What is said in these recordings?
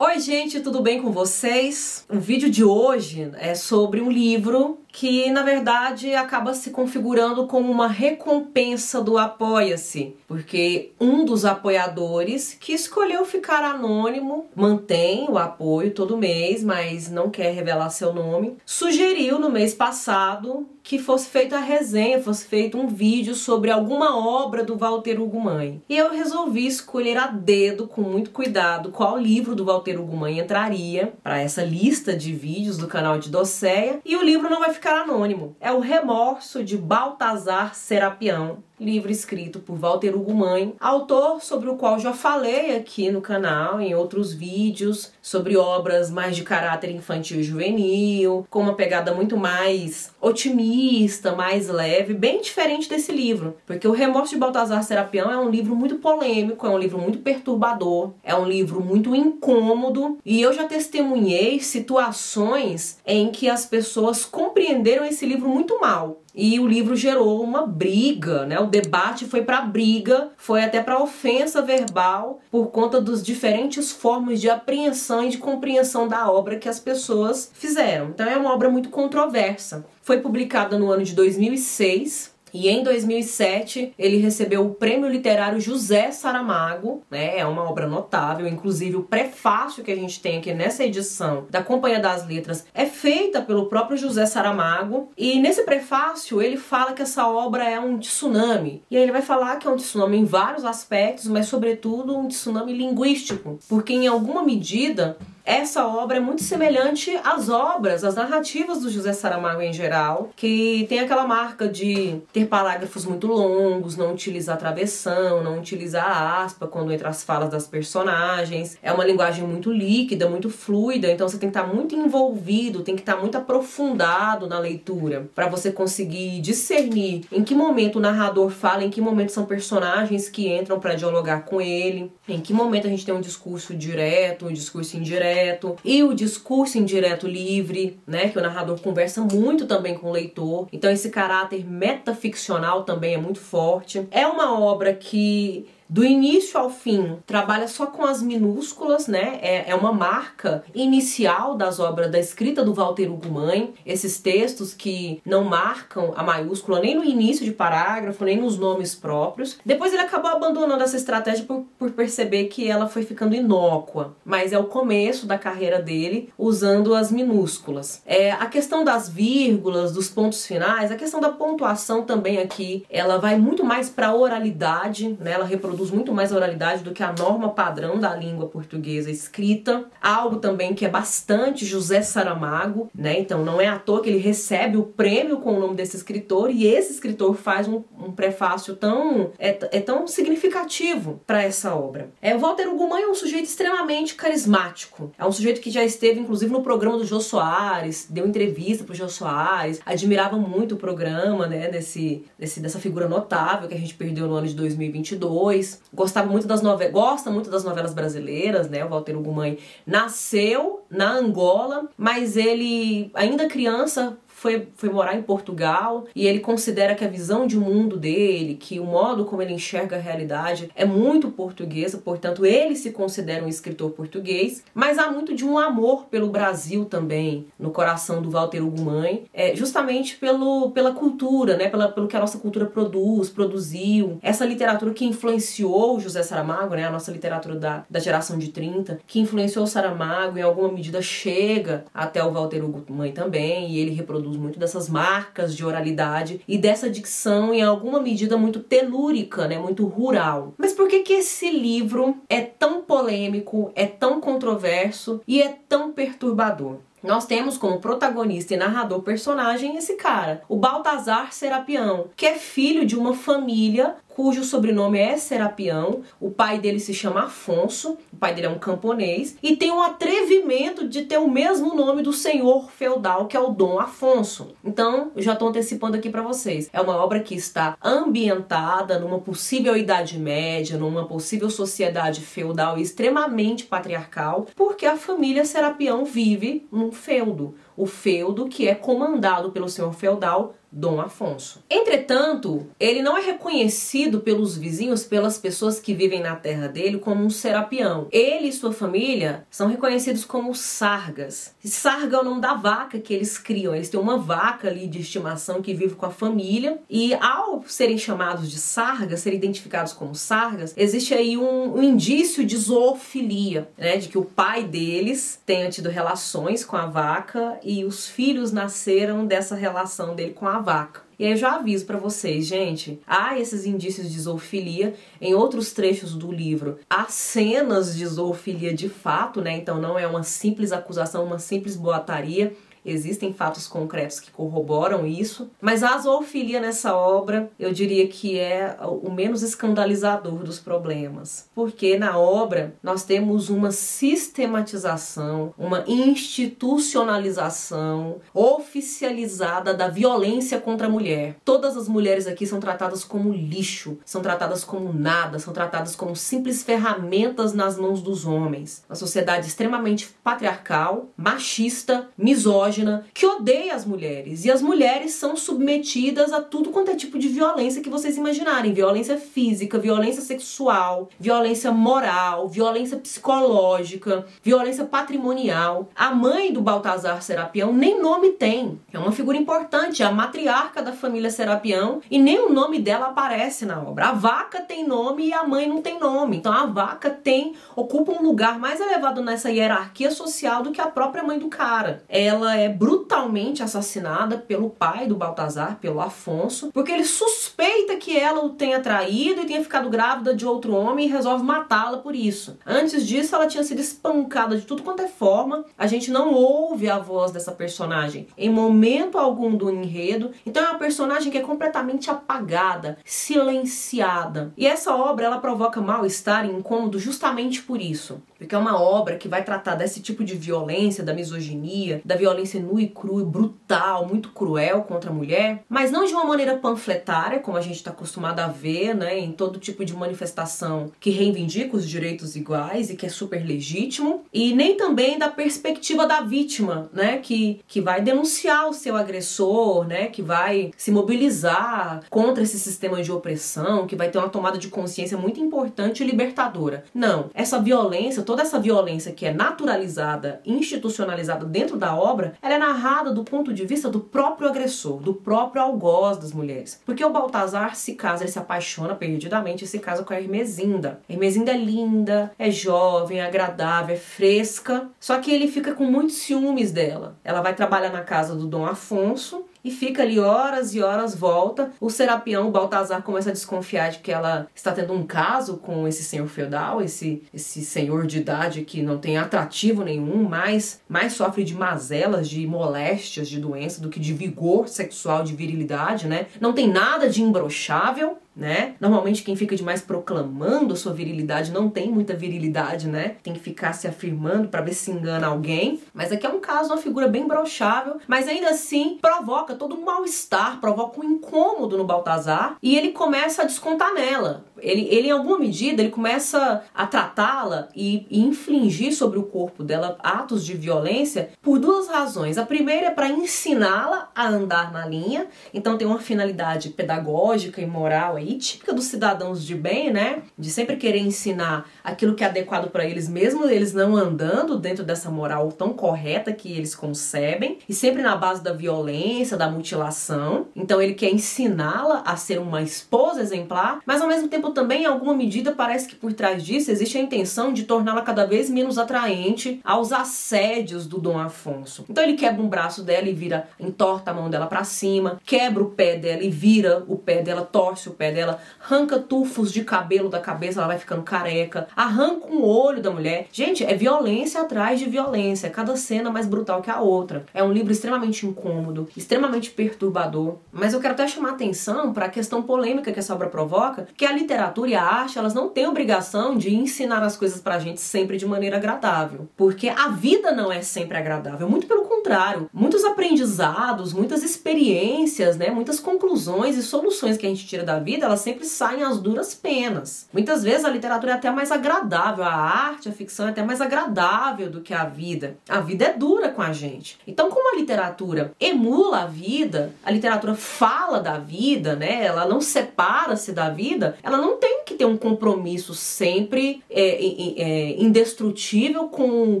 Oi, gente, tudo bem com vocês? O vídeo de hoje é sobre um livro que na verdade acaba se configurando como uma recompensa do Apoia-se, porque um dos apoiadores que escolheu ficar anônimo mantém o apoio todo mês, mas não quer revelar seu nome, sugeriu no mês passado que fosse feita a resenha, fosse feito um vídeo sobre alguma obra do Walter Hugo Mãe. E eu resolvi escolher a dedo, com muito cuidado, qual livro do Walter Hugo Mãe entraria para essa lista de vídeos do canal de Doceia, e o livro não vai ficar anônimo. É o Remorso de Baltazar Serapião, livro escrito por Walter Hugo Mãe, autor sobre o qual já falei aqui no canal em outros vídeos sobre obras mais de caráter infantil e juvenil, com uma pegada muito mais otimista, mais leve, bem diferente desse livro, porque o Remorso de Baltazar Serapião é um livro muito polêmico, é um livro muito perturbador, é um livro muito incômodo e eu já testemunhei situações em que as pessoas compreenderam esse livro muito mal e o livro gerou uma briga, né? O debate foi para briga, foi até para ofensa verbal por conta dos diferentes formas de apreensão e de compreensão da obra que as pessoas fizeram. Então é uma obra muito controversa. Foi publicada no ano de 2006 e em 2007 ele recebeu o Prêmio Literário José Saramago, né? É uma obra notável, inclusive o prefácio que a gente tem aqui nessa edição da Companhia das Letras é feita pelo próprio José Saramago, e nesse prefácio ele fala que essa obra é um tsunami. E aí ele vai falar que é um tsunami em vários aspectos, mas sobretudo um tsunami linguístico, porque em alguma medida essa obra é muito semelhante às obras, às narrativas do José Saramago em geral, que tem aquela marca de ter parágrafos muito longos, não utilizar travessão, não utilizar aspa quando entra as falas das personagens. É uma linguagem muito líquida, muito fluida, então você tem que estar muito envolvido, tem que estar muito aprofundado na leitura para você conseguir discernir em que momento o narrador fala, em que momento são personagens que entram para dialogar com ele, em que momento a gente tem um discurso direto, um discurso indireto indireto e o discurso indireto livre, né, que o narrador conversa muito também com o leitor. Então esse caráter metaficcional também é muito forte. É uma obra que do início ao fim, trabalha só com as minúsculas, né? É, é uma marca inicial das obras da escrita do Walter Hugo Mãe, esses textos que não marcam a maiúscula nem no início de parágrafo, nem nos nomes próprios. Depois ele acabou abandonando essa estratégia por, por perceber que ela foi ficando inócua, mas é o começo da carreira dele usando as minúsculas. É, a questão das vírgulas, dos pontos finais, a questão da pontuação também aqui, ela vai muito mais para oralidade, né? Ela reproduz reproduz muito mais oralidade do que a norma padrão da língua portuguesa escrita. Algo também que é bastante José Saramago, né? Então não é à toa que ele recebe o prêmio com o nome desse escritor e esse escritor faz um, um prefácio tão é, é tão significativo para essa obra. É, Walter Ugumã é um sujeito extremamente carismático. É um sujeito que já esteve inclusive no programa do Jô Soares, deu entrevista pro Jô Soares, admirava muito o programa, né, desse, desse dessa figura notável que a gente perdeu no ano de 2022 gostava muito das novelas, gosta muito das novelas brasileiras, né? O Walter Ugumãe nasceu na Angola, mas ele ainda criança foi, foi morar em Portugal e ele considera que a visão de mundo dele, que o modo como ele enxerga a realidade é muito portuguesa, portanto ele se considera um escritor português, mas há muito de um amor pelo Brasil também no coração do Walter Hugo Mãe, é, justamente pelo, pela cultura, né, pela, pelo que a nossa cultura produz, produziu, essa literatura que influenciou José Saramago, né, a nossa literatura da, da geração de 30, que influenciou o Saramago, em alguma medida chega até o Walter Hugo Mãe também, e ele reproduz muito dessas marcas de oralidade e dessa dicção em alguma medida muito telúrica, né, muito rural. Mas por que que esse livro é tão polêmico, é tão controverso e é tão perturbador? Nós temos como protagonista e narrador personagem esse cara, o Baltazar Serapião, que é filho de uma família cujo sobrenome é Serapião. O pai dele se chama Afonso, o pai dele é um camponês, e tem o atrevimento de ter o mesmo nome do senhor feudal, que é o Dom Afonso. Então, já estou antecipando aqui para vocês. É uma obra que está ambientada numa possível Idade Média, numa possível sociedade feudal extremamente patriarcal, porque a família Serapião vive num feudo. O feudo que é comandado pelo senhor feudal Dom Afonso. Entretanto, ele não é reconhecido pelos vizinhos, pelas pessoas que vivem na terra dele, como um serapião. Ele e sua família são reconhecidos como sargas. Sarga é o nome da vaca que eles criam. Eles têm uma vaca ali de estimação que vive com a família. E ao serem chamados de sargas, serem identificados como sargas, existe aí um, um indício de zoofilia, né? De que o pai deles tenha tido relações com a vaca e os filhos nasceram dessa relação dele com a vaca. E aí eu já aviso para vocês, gente, há esses indícios de zoofilia em outros trechos do livro. Há cenas de zoofilia de fato, né? Então não é uma simples acusação, uma simples boataria. Existem fatos concretos que corroboram isso, mas a zoofilia nessa obra eu diria que é o menos escandalizador dos problemas, porque na obra nós temos uma sistematização, uma institucionalização oficializada da violência contra a mulher. Todas as mulheres aqui são tratadas como lixo, são tratadas como nada, são tratadas como simples ferramentas nas mãos dos homens. Uma sociedade extremamente patriarcal, machista, misógina misógina que odeia as mulheres. E as mulheres são submetidas a tudo quanto é tipo de violência que vocês imaginarem: violência física, violência sexual, violência moral, violência psicológica, violência patrimonial. A mãe do Baltazar Serapião nem nome tem. É uma figura importante, é a matriarca da família Serapião, e nem o nome dela aparece na obra. A vaca tem nome e a mãe não tem nome. Então a vaca tem ocupa um lugar mais elevado nessa hierarquia social do que a própria mãe do cara. Ela é brutalmente assassinada pelo pai do Baltazar, pelo Afonso, porque ele suspeita que ela o tenha traído e tenha ficado grávida de outro homem e resolve matá-la por isso. Antes disso, ela tinha sido espancada de tudo quanto é forma. A gente não ouve a voz dessa personagem em momento algum do enredo. Então é uma personagem que é completamente apagada, silenciada. E essa obra ela provoca mal-estar e incômodo justamente por isso, porque é uma obra que vai tratar desse tipo de violência, da misoginia, da violência violência nua e crua, brutal, muito cruel contra a mulher, mas não de uma maneira panfletária, como a gente está acostumado a ver, né, em todo tipo de manifestação que reivindica os direitos iguais e que é super legítimo, e nem também da perspectiva da vítima, né, que, que vai denunciar o seu agressor, né, que vai se mobilizar contra esse sistema de opressão, que vai ter uma tomada de consciência muito importante e libertadora. Não, essa violência, toda essa violência que é naturalizada, institucionalizada dentro da obra, ela é narrada do ponto de vista do próprio agressor, do próprio algoz das mulheres. Porque o Baltazar se casa, ele se apaixona perdidamente e se casa com a Hermesinda. A Hermesinda é linda, é jovem, é agradável, é fresca, só que ele fica com muitos ciúmes dela. Ela vai trabalhar na casa do Dom Afonso e fica ali horas e horas, volta. O Serapião, o Baltazar, começa a desconfiar de que ela está tendo um caso com esse senhor feudal, esse, esse senhor de idade que não tem atrativo nenhum, mais, mais sofre de mazelas, de moléstias, de doença, do que de vigor sexual, de virilidade, né? Não tem nada de imbrochável né? Normalmente quem fica demais proclamando sua virilidade não tem muita virilidade, né? Tem que ficar se afirmando para ver se engana alguém. Mas aqui é um caso, uma figura bem brochável, mas ainda assim provoca todo um mal-estar, provoca um incômodo no Baltazar e ele começa a descontar nela. Ele, ele em alguma medida, ele começa a tratá-la e, e infligir sobre o corpo dela atos de violência por duas razões. A primeira é para ensiná-la a andar na linha, então tem uma finalidade pedagógica e moral aí típica dos cidadãos de bem, né? De sempre querer ensinar aquilo que é adequado para eles, mesmo eles não andando dentro dessa moral tão correta que eles concebem, e sempre na base da violência, da mutilação. Então ele quer ensiná-la a ser uma esposa exemplar, mas ao mesmo tempo também, em alguma medida, parece que por trás disso existe a intenção de torná-la cada vez menos atraente aos assédios do Dom Afonso. Então ele quebra um braço dela e vira, entorta a mão dela para cima, quebra o pé dela e vira o pé dela, torce o pé dela, arranca tufos de cabelo da cabeça, ela vai ficando careca, arranca um olho da mulher. Gente, é violência atrás de violência, cada cena mais brutal que a outra. É um livro extremamente incômodo, extremamente perturbador, mas eu quero até chamar atenção para a questão polêmica que essa obra provoca, que a literatura e a arte, elas não têm obrigação de ensinar as coisas pra gente sempre de maneira agradável, porque a vida não é sempre agradável, muito pelo contrário, muitos aprendizados, muitas experiências, né, muitas conclusões e soluções que a gente tira da vida, elas sempre saem às duras penas. Muitas vezes a literatura é até mais agradável, a arte, a ficção é até mais agradável do que a vida. A vida é dura com a gente. Então, como a literatura emula a vida, a literatura fala da vida, né, ela não separa-se da vida, ela não tem que ter um compromisso sempre é, é, indestrutível com o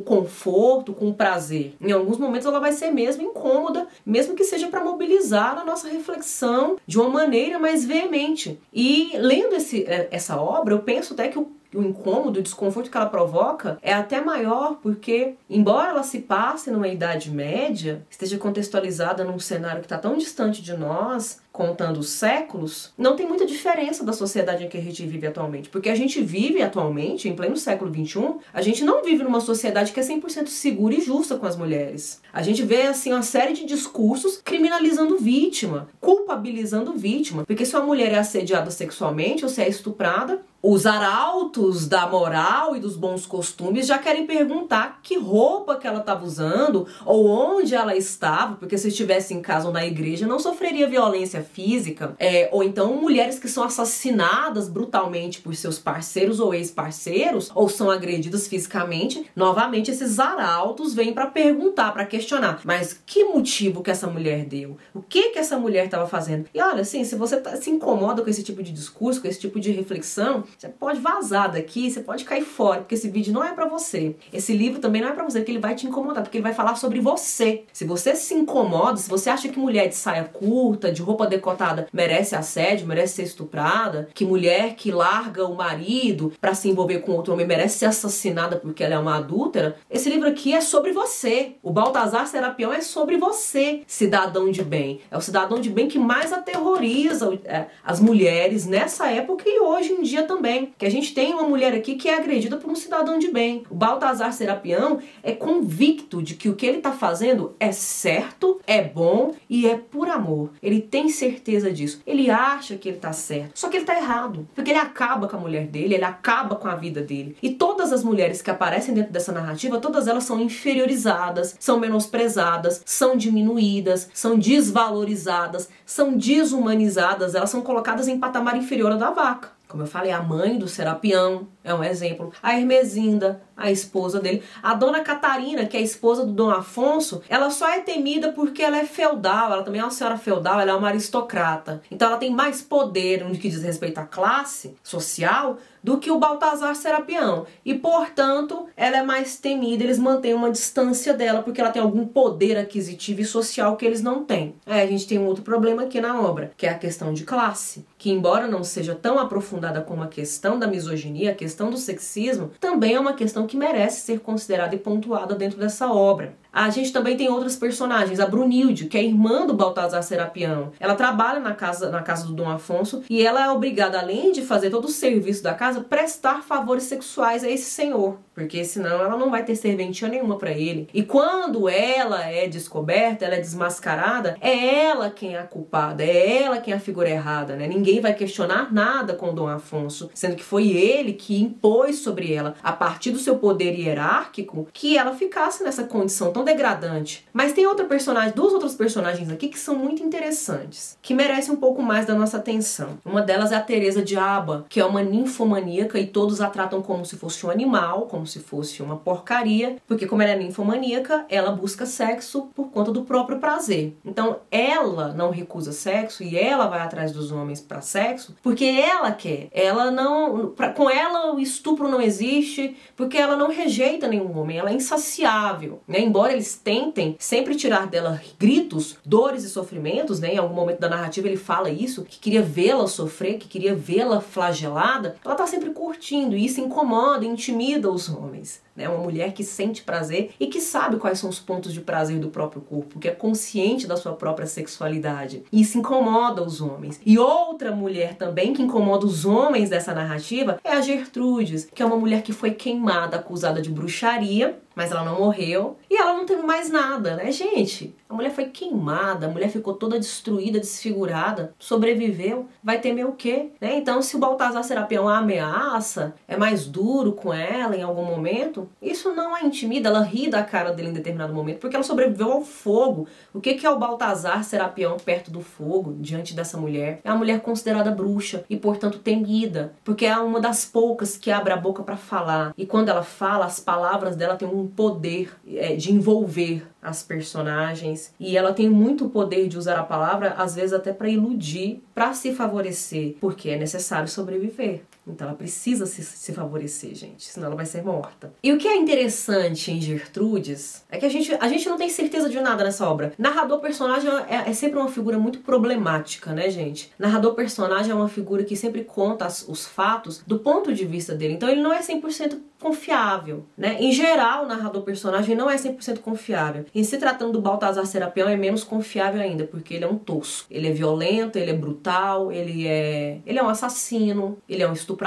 conforto, com o prazer. Em alguns momentos ela vai ser mesmo incômoda, mesmo que seja para mobilizar a nossa reflexão de uma maneira mais veemente. E lendo esse, é, essa obra, eu penso até que o o incômodo, o desconforto que ela provoca é até maior porque, embora ela se passe numa idade média, esteja contextualizada num cenário que está tão distante de nós, contando séculos, não tem muita diferença da sociedade em que a gente vive atualmente. Porque a gente vive atualmente, em pleno século XXI, a gente não vive numa sociedade que é 100% segura e justa com as mulheres. A gente vê, assim, uma série de discursos criminalizando vítima, culpabilizando vítima. Porque se uma mulher é assediada sexualmente ou se é estuprada, os arautos da moral e dos bons costumes já querem perguntar que roupa que ela estava usando ou onde ela estava, porque se estivesse em casa ou na igreja não sofreria violência física, é, ou então mulheres que são assassinadas brutalmente por seus parceiros ou ex-parceiros ou são agredidas fisicamente. Novamente esses arautos vêm para perguntar, para questionar, mas que motivo que essa mulher deu? O que que essa mulher estava fazendo? E olha, assim, se você tá, se incomoda com esse tipo de discurso, com esse tipo de reflexão, você pode vazar daqui, você pode cair fora, porque esse vídeo não é para você. Esse livro também não é para você, porque ele vai te incomodar, porque ele vai falar sobre você. Se você se incomoda, se você acha que mulher de saia curta, de roupa decotada, merece assédio, merece ser estuprada, que mulher que larga o marido para se envolver com outro homem merece ser assassinada porque ela é uma adúltera, esse livro aqui é sobre você. O Baltazar Serapião é sobre você, cidadão de bem. É o cidadão de bem que mais aterroriza é, as mulheres nessa época e hoje em dia também que a gente tem uma mulher aqui que é agredida por um cidadão de bem. O Baltazar Serapião é convicto de que o que ele está fazendo é certo, é bom e é por amor. Ele tem certeza disso. Ele acha que ele está certo, só que ele está errado, porque ele acaba com a mulher dele, ele acaba com a vida dele. E todas as mulheres que aparecem dentro dessa narrativa, todas elas são inferiorizadas, são menosprezadas, são diminuídas, são desvalorizadas, são desumanizadas, elas são colocadas em patamar inferior da vaca. Como eu falei, a mãe do Serapião é um exemplo. A Hermesinda, a esposa dele. A dona Catarina, que é a esposa do Dom Afonso, ela só é temida porque ela é feudal. Ela também é uma senhora feudal, ela é uma aristocrata. Então ela tem mais poder no que diz respeito à classe social do que o Baltazar Serapião. E, portanto, ela é mais temida, eles mantêm uma distância dela porque ela tem algum poder aquisitivo e social que eles não têm. Aí a gente tem um outro problema aqui na obra, que é a questão de classe, que embora não seja tão aprofundada como a questão da misoginia, a questão do sexismo, também é uma questão que merece ser considerada e pontuada dentro dessa obra. A gente também tem outras personagens, a Brunilde, que é irmã do Baltazar Serapião. Ela trabalha na casa, na casa do Dom Afonso e ela é obrigada, além de fazer todo o serviço da casa, prestar favores sexuais a esse senhor, porque senão ela não vai ter serventia nenhuma para ele. E quando ela é descoberta, ela é desmascarada, é ela quem é a culpada, é ela quem é a figura errada, né? Ninguém vai questionar nada com Dom Afonso, sendo que foi ele que impôs sobre ela, a partir do seu poder hierárquico, que ela ficasse nessa condição tão degradante. Mas tem outra personagem, duas outras personagens aqui que são muito interessantes, que merecem um pouco mais da nossa atenção. Uma delas é a Teresa de Aba, que é uma ninfomaníaca e todos a tratam como se fosse um animal, como se fosse uma porcaria, porque como ela é ninfomaníaca, ela busca sexo por conta do próprio prazer. Então, ela não recusa sexo e ela vai atrás dos homens para sexo porque ela quer. Ela não, pra, com ela o estupro não existe, porque ela não rejeita nenhum homem, ela é insaciável, né? Embora embora eles tentem sempre tirar dela gritos, dores e sofrimentos, né? Em algum momento da narrativa ele fala isso, que queria vê-la sofrer, que queria vê-la flagelada, ela tá sempre curtindo e isso incomoda, intimida os homens né? Uma mulher que sente prazer e que sabe quais são os pontos de prazer do próprio corpo, que é consciente da sua própria sexualidade. E isso incomoda os homens. E outra mulher também que incomoda os homens dessa narrativa é a Gertrudes, que é uma mulher que foi queimada, acusada de bruxaria, mas ela não morreu e ela não teve mais nada, né, gente? A mulher foi queimada, a mulher ficou toda destruída, desfigurada, sobreviveu, vai temer o quê? Né? Então, se o Baltazar Serapião a ameaça, é mais duro com ela em algum momento. Isso não a intimida, ela ri da cara dele em determinado momento, porque ela sobreviveu ao fogo. O que é o Baltazar Serapião perto do fogo, diante dessa mulher? É uma mulher considerada bruxa e, portanto, temida, porque é uma das poucas que abre a boca para falar. E quando ela fala, as palavras dela têm um poder é, de envolver as personagens e ela tem muito poder de usar a palavra às vezes até para iludir, para se favorecer, porque é necessário sobreviver. Então ela precisa se, se favorecer, gente, senão ela vai ser morta. E o que é interessante em Gertrudes é que a gente, a gente não tem certeza de nada nessa obra. Narrador personagem é, é sempre uma figura muito problemática, né, gente? Narrador personagem é uma figura que sempre conta as, os fatos do ponto de vista dele. Então ele não é 100% confiável, né? Em geral, o narrador personagem não é 100% confiável. Em se tratando do Baltazar Serapião, é menos confiável ainda, porque ele é um tosco. Ele é violento, ele é brutal, ele é ele é um assassino, ele é um estuprador,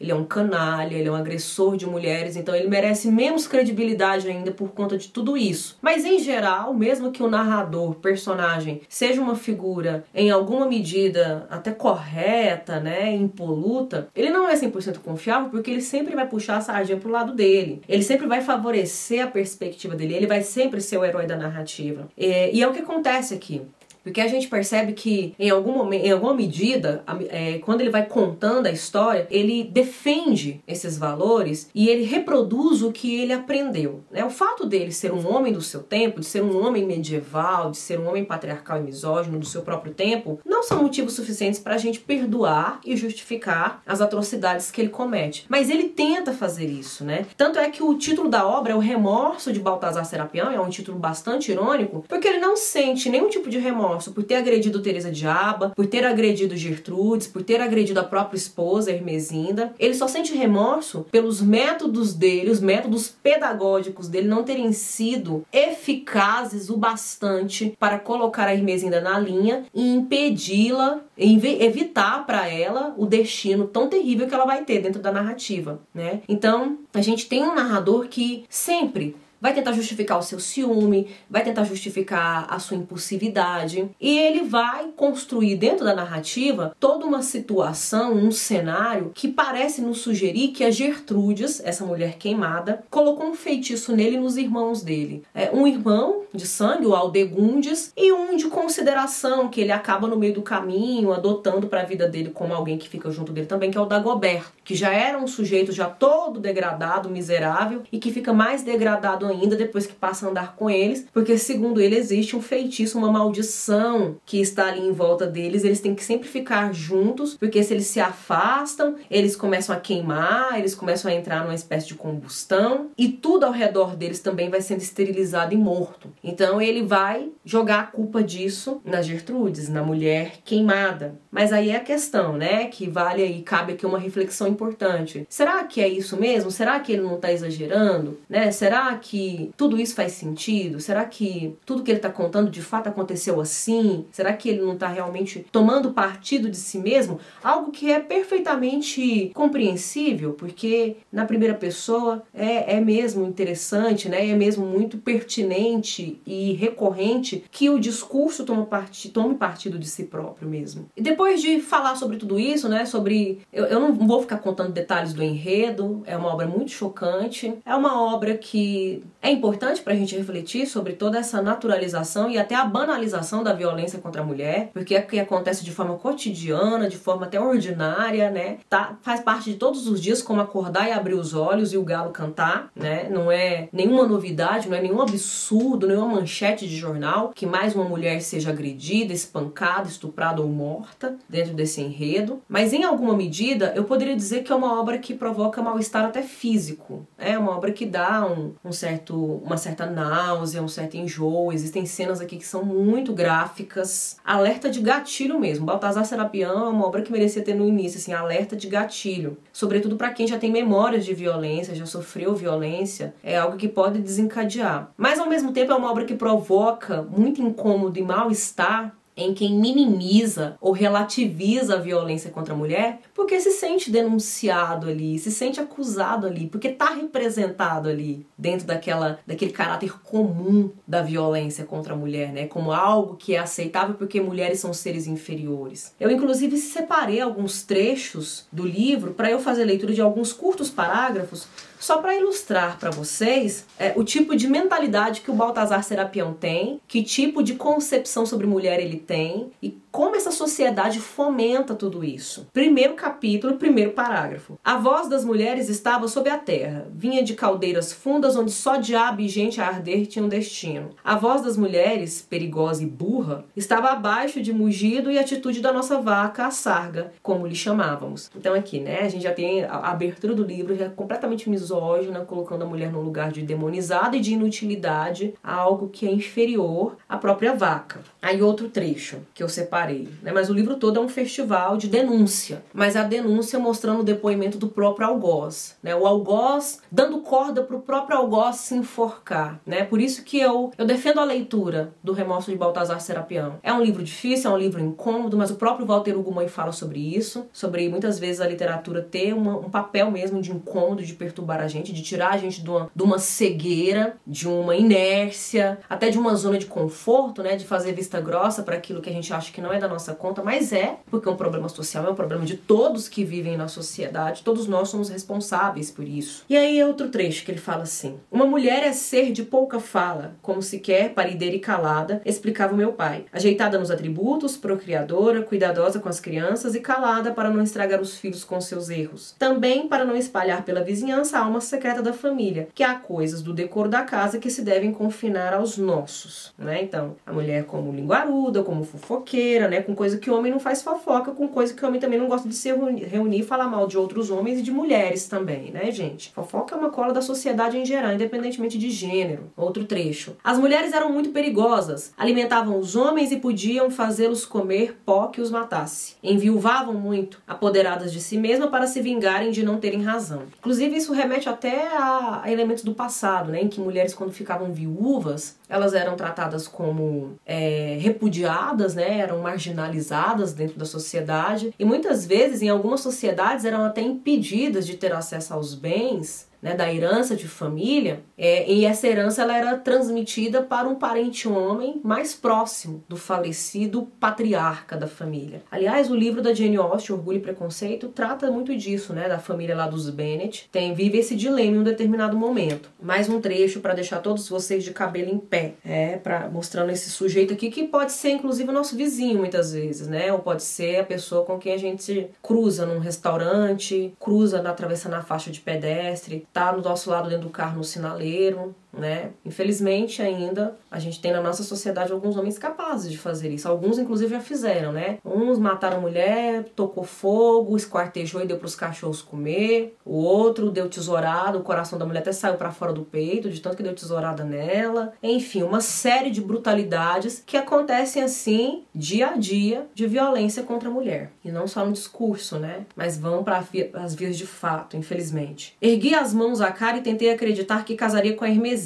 ele é um canalha, ele é um agressor de mulheres, então ele merece menos credibilidade ainda por conta de tudo isso. Mas em geral, mesmo que o narrador, personagem, seja uma figura em alguma medida até correta, né, impoluta, ele não é 100% confiável porque ele sempre vai puxar essa sardinha pro lado dele. Ele sempre vai favorecer a perspectiva dele, ele vai sempre ser o herói da narrativa. É, e é o que acontece aqui. Porque a gente percebe que em algum momento, em alguma medida, é, quando ele vai contando a história, ele defende esses valores e ele reproduz o que ele aprendeu. Né? O fato dele ser um homem do seu tempo, de ser um homem medieval, de ser um homem patriarcal e misógino do seu próprio tempo, não são motivos suficientes para a gente perdoar e justificar as atrocidades que ele comete. Mas ele tenta fazer isso, né? Tanto é que o título da obra é O Remorso de Baltazar Serapião, é um título bastante irônico, porque ele não sente nenhum tipo de remorso por ter agredido Teresa de Aba, por ter agredido Gertrudes, por ter agredido a própria esposa, Hermesinda. Ele só sente remorso pelos métodos dele, os métodos pedagógicos dele não terem sido eficazes o bastante para colocar a Hermesinda na linha e impedi-la, evitar para ela o destino tão terrível que ela vai ter dentro da narrativa, né? Então, a gente tem um narrador que sempre vai tentar justificar o seu ciúme, vai tentar justificar a sua impulsividade e ele vai construir dentro da narrativa toda uma situação, um cenário que parece nos sugerir que a Gertrudes, essa mulher queimada, colocou um feitiço nele e nos irmãos dele. É, um irmão de sangue, o Aldegundes, e um de consideração que ele acaba no meio do caminho adotando para a vida dele como alguém que fica junto dele também, que é o Dagobert, que já era um sujeito já todo degradado, miserável e que fica mais degradado ainda depois que passa a andar com eles, porque segundo ele existe um feitiço, uma maldição que está ali em volta deles, eles têm que sempre ficar juntos, porque se eles se afastam, eles começam a queimar, eles começam a entrar numa espécie de combustão e tudo ao redor deles também vai sendo esterilizado e morto. Então ele vai jogar a culpa disso na Gertrudes, na mulher queimada. Mas aí é a questão, né, que vale aí, cabe aqui uma reflexão importante. Será que é isso mesmo? Será que ele não está exagerando? Né? Será que que tudo isso faz sentido? Será que tudo que ele está contando de fato aconteceu assim? Será que ele não está realmente tomando partido de si mesmo? Algo que é perfeitamente compreensível, porque na primeira pessoa é, é mesmo interessante, né? É mesmo muito pertinente e recorrente que o discurso toma part... tome partido de si próprio mesmo. E depois de falar sobre tudo isso, né? Sobre. Eu, eu não vou ficar contando detalhes do enredo, é uma obra muito chocante, é uma obra que é importante para a gente refletir sobre toda essa naturalização e até a banalização da violência contra a mulher, porque é que acontece de forma cotidiana, de forma até ordinária, né? Tá, faz parte de todos os dias como acordar e abrir os olhos e o galo cantar, né? Não é nenhuma novidade, não é nenhum absurdo, nenhuma manchete de jornal que mais uma mulher seja agredida, espancada, estuprada ou morta dentro desse enredo. Mas em alguma medida, eu poderia dizer que é uma obra que provoca mal-estar até físico. É uma obra que dá um, um certo certo, uma certa náusea, um certo enjoo. Existem cenas aqui que são muito gráficas. Alerta de gatilho mesmo. Baltazar Serapião é uma obra que merecia ter no início, assim, alerta de gatilho. Sobretudo para quem já tem memórias de violência, já sofreu violência, é algo que pode desencadear. Mas ao mesmo tempo é uma obra que provoca muito incômodo e mal-estar em quem minimiza ou relativiza a violência contra a mulher porque se sente denunciado ali, se sente acusado ali, porque está representado ali dentro daquela daquele caráter comum da violência contra a mulher, né? Como algo que é aceitável porque mulheres são seres inferiores. Eu inclusive separei alguns trechos do livro para eu fazer leitura de alguns curtos parágrafos só para ilustrar para vocês é, o tipo de mentalidade que o Baltazar Serapião tem, que tipo de concepção sobre mulher ele tem e como essa sociedade fomenta tudo isso. Primeiro capítulo, primeiro parágrafo. A voz das mulheres estava sob a terra, vinha de caldeiras fundas onde só diabo e gente a arder tinham destino. A voz das mulheres, perigosa e burra, estava abaixo de mugido e atitude da nossa vaca, a sarga, como lhe chamávamos. Então aqui, né, a gente já tem a abertura do livro já completamente misógina, colocando a mulher num lugar de demonizada e de inutilidade, a algo que é inferior à própria vaca. Aí outro trecho que eu separei, né? Mas o livro todo é um festival de denúncia, mas a denúncia mostrando o depoimento do próprio algoz, né? O algoz dando corda para o próprio algoz se enforcar, né? Por isso que eu, eu defendo a leitura do Remorso de Baltazar Serapião. É um livro difícil, é um livro incômodo, mas o próprio Walter Hugo Mãe fala sobre isso, sobre muitas vezes a literatura ter uma, um papel mesmo de incômodo, de perturbar a gente, de tirar a gente de uma, de uma cegueira, de uma inércia, até de uma zona de conforto, né? De fazer vista grossa para aquilo que a gente acha que não é da nossa conta, mas é, porque é um problema social, é um problema de todos que vivem na sociedade, todos nós somos responsáveis por isso. E aí é outro trecho que ele fala assim: Uma mulher é ser de pouca fala, como se quer, parideira e calada, explicava o meu pai. Ajeitada nos atributos, procriadora, cuidadosa com as crianças e calada para não estragar os filhos com seus erros. Também para não espalhar pela vizinhança a alma secreta da família, que há coisas do decoro da casa que se devem confinar aos nossos, né? Então, a mulher como linguaruda, como fofoqueira, né? Com coisa que o homem não faz fofoca, com coisa que o homem também não gosta de se reunir e falar mal de outros homens e de mulheres também, né, gente? Fofoca é uma cola da sociedade em geral, independentemente de gênero. Outro trecho. As mulheres eram muito perigosas, alimentavam os homens e podiam fazê-los comer pó que os matasse. Enviuvavam muito, apoderadas de si mesmas para se vingarem de não terem razão. Inclusive, isso remete até a elementos do passado, né? Em que mulheres, quando ficavam viúvas, elas eram tratadas como é, repudiadas, né, eram marginalizadas dentro da sociedade. E muitas vezes em algumas sociedades eram até impedidas de ter acesso aos bens né, da herança de família, é, e essa herança ela era transmitida para um parente homem mais próximo do falecido patriarca da família. Aliás, o livro da Jane Austen, Orgulho e Preconceito, trata muito disso, né, da família lá dos Bennet. Tem vive esse dilema em um determinado momento. Mais um trecho para deixar todos vocês de cabelo em pé, é, para mostrando esse sujeito aqui que pode ser inclusive o nosso vizinho muitas vezes, né, ou pode ser a pessoa com quem a gente cruza num restaurante, cruza atravessando a faixa de pedestre, tá no nosso lado dentro do carro no sinaleiro, né? Infelizmente ainda a gente tem na nossa sociedade alguns homens capazes de fazer isso. Alguns inclusive já fizeram, né? Uns mataram mulher, tocou fogo, esquartejou e deu para os cachorros comer. O outro deu tesourada, o coração da mulher até saiu para fora do peito, de tanto que deu tesourada nela. Enfim, uma série de brutalidades que acontecem assim dia a dia de violência contra a mulher. E não só no discurso, né? Mas vão para as vias de fato, infelizmente. Ergui as mãos à cara e tentei acreditar que casaria com a Hermesinda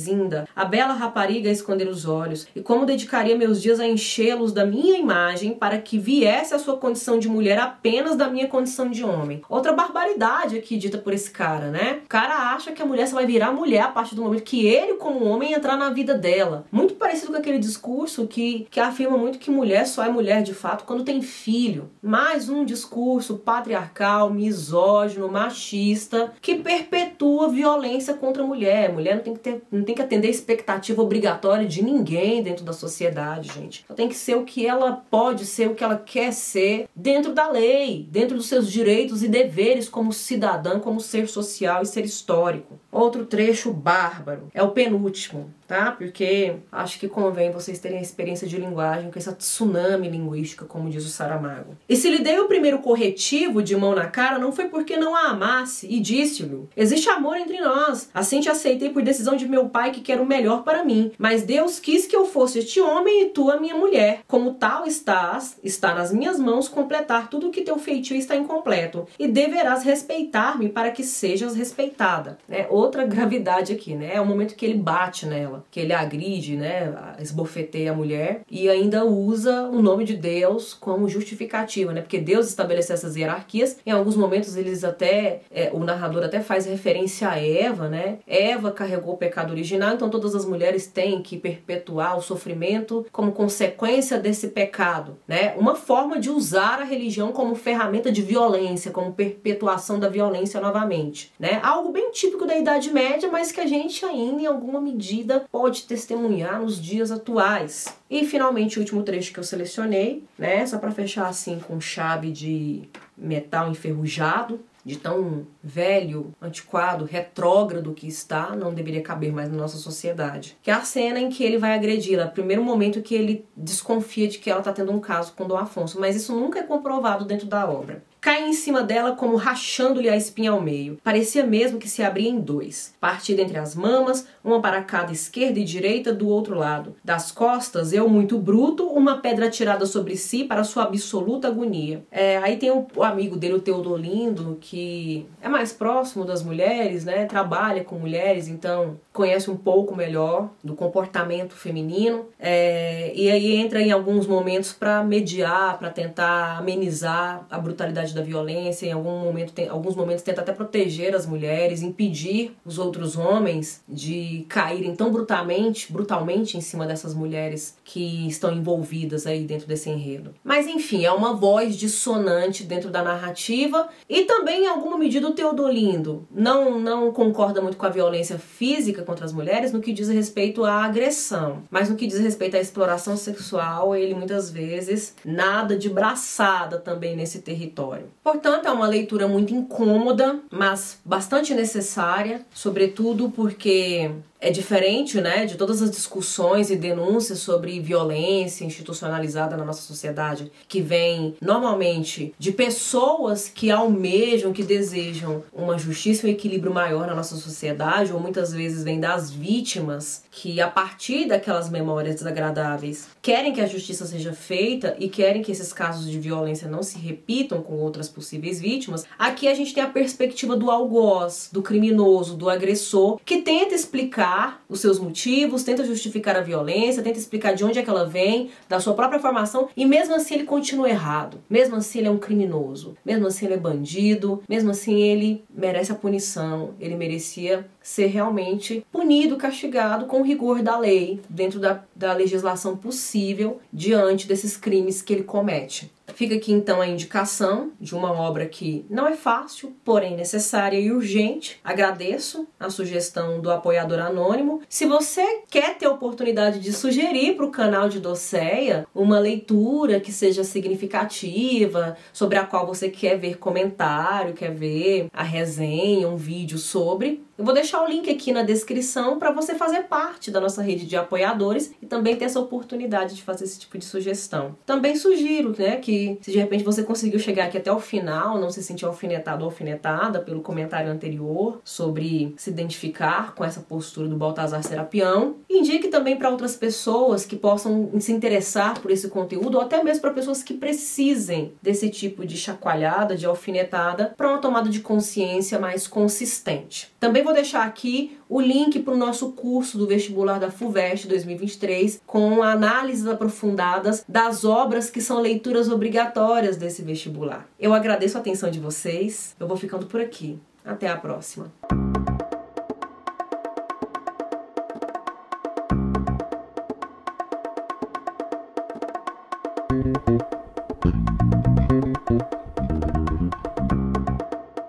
A bela rapariga a esconder os olhos, e como dedicaria meus dias a enchê-los da minha imagem para que viesse a sua condição de mulher apenas da minha condição de homem. Outra barbaridade aqui dita por esse cara, né? O cara acha que a mulher só vai virar mulher a partir do momento que ele, como homem, entrar na vida dela. Muito parecido com aquele discurso que, que afirma muito que mulher só é mulher de fato quando tem filho. Mais um discurso patriarcal, misógino, machista, que perpetua violência contra a mulher. Mulher não tem que ter. Não tem tem que atender a expectativa obrigatória de ninguém dentro da sociedade, gente. Ela tem que ser o que ela pode ser, o que ela quer ser, dentro da lei, dentro dos seus direitos e deveres como cidadã, como ser social e ser histórico. Outro trecho bárbaro é o penúltimo, tá? Porque acho que convém vocês terem a experiência de linguagem com essa tsunami linguística, como diz o Saramago. E se lhe dei o primeiro corretivo de mão na cara, não foi porque não a amasse, e disse-lhe: Existe amor entre nós. Assim te aceitei por decisão de meu pai que quer o melhor para mim. Mas Deus quis que eu fosse este homem e tu a minha mulher. Como tal estás, está nas minhas mãos completar tudo o que teu feitio está incompleto. E deverás respeitar-me para que sejas respeitada. É outra gravidade aqui, né? É o momento que ele bate nela. Que ele agride, né, esbofeteia a mulher e ainda usa o nome de Deus como justificativa, né? Porque Deus estabeleceu essas hierarquias. Em alguns momentos eles até é, o narrador até faz referência a Eva, né? Eva carregou o pecado original, então todas as mulheres têm que perpetuar o sofrimento como consequência desse pecado, né? Uma forma de usar a religião como ferramenta de violência, como perpetuação da violência novamente, né? Algo bem típico da Idade Média, mas que a gente ainda em alguma medida pode testemunhar nos dias atuais. E finalmente o último trecho que eu selecionei, né, só para fechar assim com chave de metal enferrujado, de tão velho, antiquado, retrógrado que está, não deveria caber mais na nossa sociedade. Que é a cena em que ele vai agredi-la, primeiro momento que ele desconfia de que ela está tendo um caso com Dom Afonso, mas isso nunca é comprovado dentro da obra cai em cima dela como rachando-lhe a espinha ao meio. Parecia mesmo que se abria em dois, partida entre as mamas, uma para cada esquerda e direita do outro lado. Das costas, eu muito bruto, uma pedra tirada sobre si para sua absoluta agonia. É, aí tem o, o, amigo dele, o Teodolindo, que é mais próximo das mulheres, né? Trabalha com mulheres, então conhece um pouco melhor do comportamento feminino. É, e aí entra em alguns momentos para mediar, para tentar amenizar a brutalidade da violência, em algum momento, tem, alguns momentos tenta até proteger as mulheres, impedir os outros homens de caírem tão brutalmente, brutalmente em cima dessas mulheres que estão envolvidas aí dentro desse enredo. Mas enfim, é uma voz dissonante dentro da narrativa e também em alguma medida o Teodolindo não não concorda muito com a violência física contra as mulheres no que diz respeito à agressão, mas no que diz respeito à exploração sexual, ele muitas vezes nada de braçada também nesse território. Portanto, é uma leitura muito incômoda, mas bastante necessária, sobretudo porque é diferente, né, de todas as discussões e denúncias sobre violência institucionalizada na nossa sociedade, que vem normalmente de pessoas que almejam, que desejam uma justiça e um equilíbrio maior na nossa sociedade, ou muitas vezes vem das vítimas que a partir daquelas memórias desagradáveis querem que a justiça seja feita e querem que esses casos de violência não se repitam com outras possíveis vítimas. Aqui a gente tem a perspectiva do algoz, do criminoso, do agressor, que tenta explicar justificar os seus motivos, tenta justificar a violência, tenta explicar de onde é que ela vem, da sua própria formação, e mesmo assim ele continua errado. Mesmo assim ele é um criminoso, mesmo assim ele é bandido, mesmo assim ele merece a punição, ele merecia ser realmente punido, castigado com o rigor da lei, dentro da, da legislação possível, diante desses crimes que ele comete. Fica aqui então a indicação de uma obra que não é fácil, porém necessária e urgente. Agradeço a sugestão do apoiador anônimo. Se você quer ter a oportunidade de sugerir para o canal de Doceia uma leitura que seja significativa, sobre a qual você quer ver comentário, quer ver a resenha, um vídeo sobre, eu vou deixar o link aqui na descrição para você fazer parte da nossa rede de apoiadores e também ter essa oportunidade de fazer esse tipo de sugestão. Também sugiro né, que se de repente você conseguiu chegar aqui até o final, não se sentiu alfinetado ou alfinetada pelo comentário anterior sobre se identificar com essa postura do Baltazar Serapião, indique também para outras pessoas que possam se interessar por esse conteúdo ou até mesmo para pessoas que precisem desse tipo de chacoalhada, de alfinetada para uma tomada de consciência mais consistente. Também vou deixar aqui o link para o nosso curso do vestibular da FUVEST 2023 com análises aprofundadas das obras que são leituras obrigatórias desse vestibular. Eu agradeço a atenção de vocês. Eu vou ficando por aqui. Até a próxima.